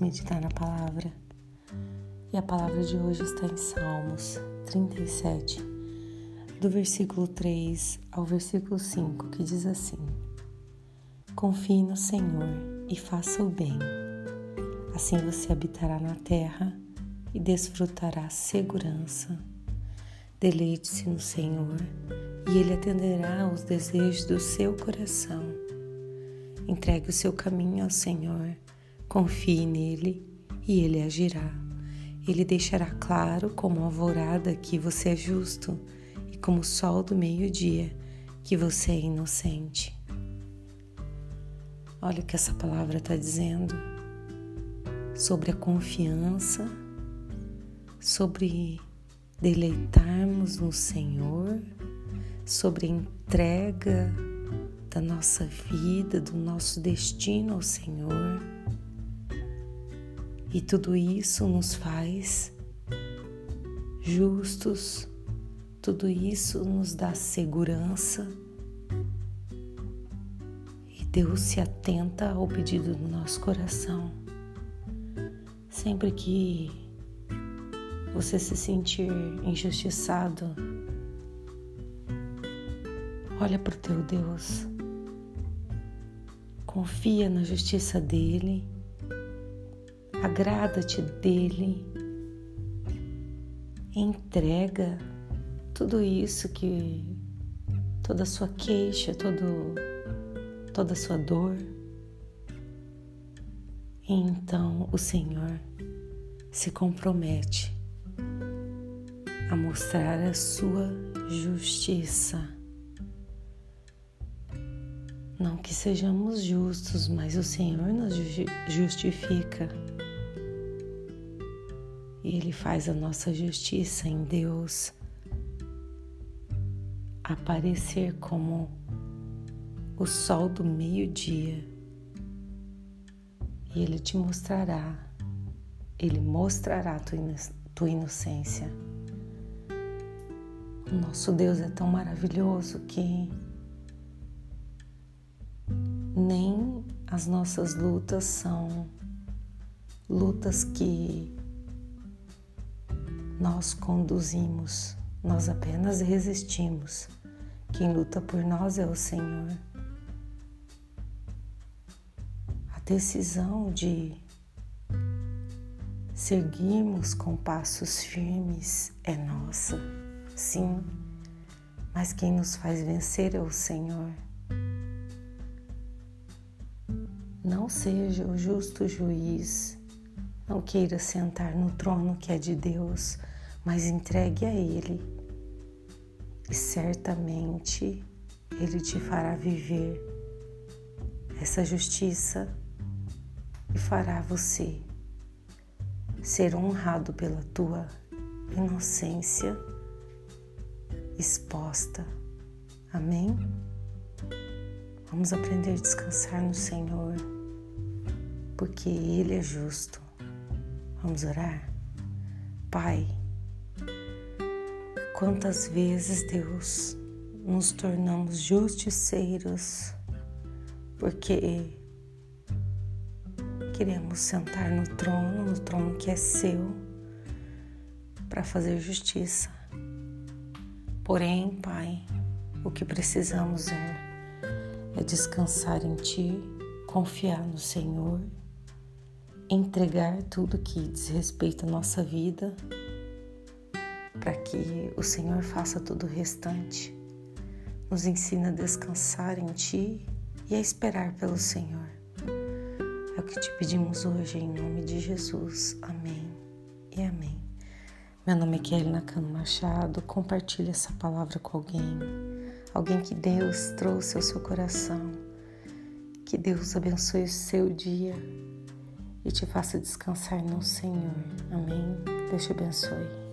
meditar na palavra. E a palavra de hoje está em Salmos 37, do versículo 3 ao versículo 5, que diz assim: Confie no Senhor e faça o bem. Assim você habitará na terra e desfrutará segurança. Deleite-se no Senhor e Ele atenderá aos desejos do seu coração. Entregue o seu caminho ao Senhor Confie nele e ele agirá. Ele deixará claro como alvorada que você é justo e como o sol do meio-dia que você é inocente. Olha o que essa palavra está dizendo sobre a confiança, sobre deleitarmos no Senhor, sobre a entrega da nossa vida, do nosso destino ao Senhor e tudo isso nos faz justos, tudo isso nos dá segurança. E Deus se atenta ao pedido do nosso coração. Sempre que você se sentir injustiçado, olha para o teu Deus, confia na justiça dele agrada-te dele, entrega tudo isso que toda a sua queixa, todo, toda a sua dor. E então o Senhor se compromete a mostrar a sua justiça. Não que sejamos justos, mas o Senhor nos justifica Ele faz a nossa justiça em Deus aparecer como o sol do meio-dia. E Ele te mostrará, Ele mostrará tua inocência. O nosso Deus é tão maravilhoso que nem as nossas lutas são lutas que nós conduzimos, nós apenas resistimos. Quem luta por nós é o Senhor. A decisão de seguirmos com passos firmes é nossa, sim, mas quem nos faz vencer é o Senhor. Não seja o justo juiz, não queira sentar no trono que é de Deus, mas entregue a Ele e certamente Ele te fará viver essa justiça e fará você ser honrado pela tua inocência exposta. Amém? Vamos aprender a descansar no Senhor, porque Ele é justo. Vamos orar? Pai, Quantas vezes, Deus, nos tornamos justiceiros porque queremos sentar no trono, no trono que é seu, para fazer justiça. Porém, Pai, o que precisamos é, é descansar em Ti, confiar no Senhor, entregar tudo que diz respeito à nossa vida para que o Senhor faça todo o restante. Nos ensina a descansar em Ti e a esperar pelo Senhor. É o que te pedimos hoje, em nome de Jesus. Amém e amém. Meu nome é Kelly Nakano Machado. Compartilhe essa palavra com alguém, alguém que Deus trouxe ao seu coração. Que Deus abençoe o seu dia e te faça descansar no Senhor. Amém. Deus te abençoe.